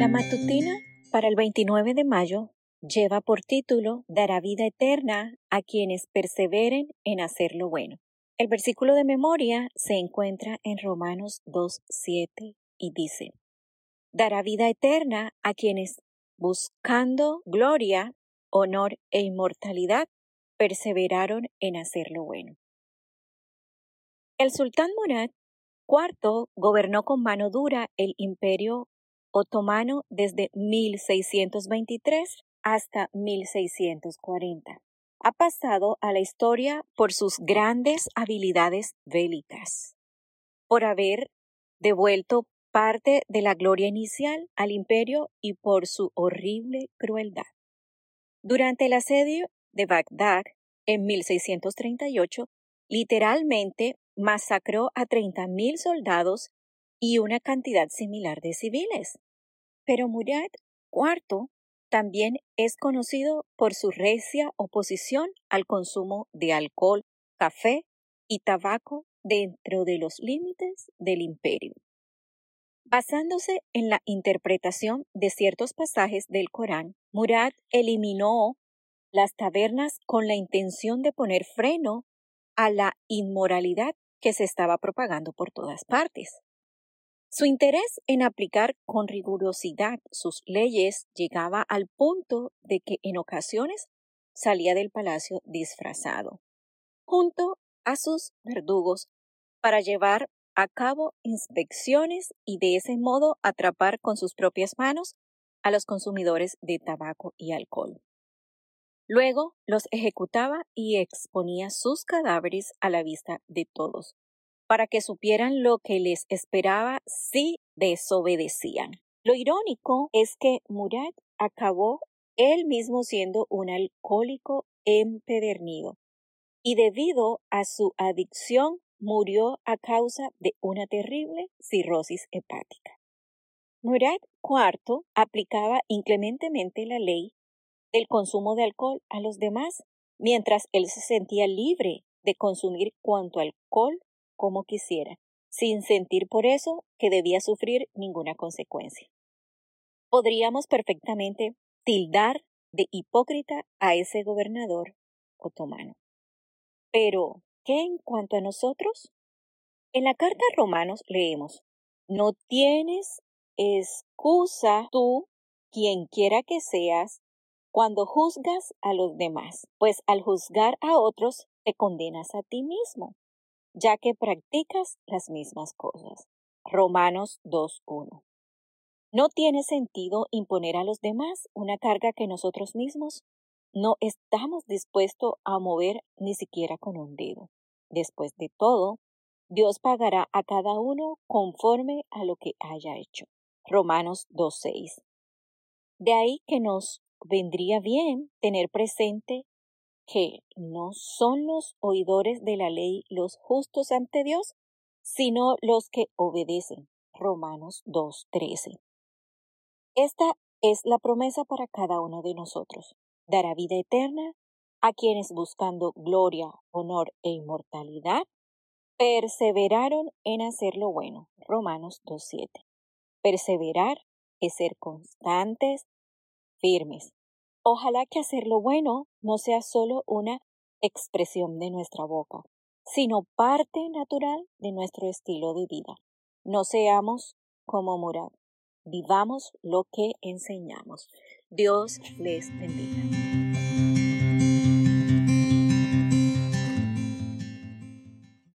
La matutina para el 29 de mayo lleva por título Dará vida eterna a quienes perseveren en hacer lo bueno. El versículo de memoria se encuentra en Romanos 2.7 y dice, Dará vida eterna a quienes, buscando gloria, honor e inmortalidad, perseveraron en hacer lo bueno. El sultán Murad IV gobernó con mano dura el imperio otomano desde 1623 hasta 1640. Ha pasado a la historia por sus grandes habilidades bélicas, por haber devuelto parte de la gloria inicial al imperio y por su horrible crueldad. Durante el asedio de Bagdad en 1638, literalmente masacró a 30.000 soldados y una cantidad similar de civiles. Pero Murad IV también es conocido por su recia oposición al consumo de alcohol, café y tabaco dentro de los límites del imperio. Basándose en la interpretación de ciertos pasajes del Corán, Murad eliminó las tabernas con la intención de poner freno a la inmoralidad que se estaba propagando por todas partes. Su interés en aplicar con rigurosidad sus leyes llegaba al punto de que en ocasiones salía del palacio disfrazado, junto a sus verdugos, para llevar a cabo inspecciones y de ese modo atrapar con sus propias manos a los consumidores de tabaco y alcohol. Luego los ejecutaba y exponía sus cadáveres a la vista de todos, para que supieran lo que les esperaba si desobedecían. Lo irónico es que Murad acabó él mismo siendo un alcohólico empedernido y debido a su adicción murió a causa de una terrible cirrosis hepática. Murad IV aplicaba inclementemente la ley del consumo de alcohol a los demás, mientras él se sentía libre de consumir cuanto alcohol como quisiera, sin sentir por eso que debía sufrir ninguna consecuencia. Podríamos perfectamente tildar de hipócrita a ese gobernador otomano. Pero, ¿qué en cuanto a nosotros? En la carta Romanos leemos, no tienes excusa tú, quien quiera que seas, cuando juzgas a los demás, pues al juzgar a otros te condenas a ti mismo, ya que practicas las mismas cosas. Romanos 2.1. No tiene sentido imponer a los demás una carga que nosotros mismos no estamos dispuestos a mover ni siquiera con un dedo. Después de todo, Dios pagará a cada uno conforme a lo que haya hecho. Romanos 2.6. De ahí que nos vendría bien tener presente que no son los oidores de la ley los justos ante Dios, sino los que obedecen. Romanos 2.13. Esta es la promesa para cada uno de nosotros. Dará vida eterna a quienes buscando gloria, honor e inmortalidad perseveraron en hacer lo bueno. Romanos 2.7. Perseverar es ser constantes, firmes. Ojalá que hacer lo bueno no sea solo una expresión de nuestra boca, sino parte natural de nuestro estilo de vida. No seamos como Murad, vivamos lo que enseñamos. Dios les bendiga.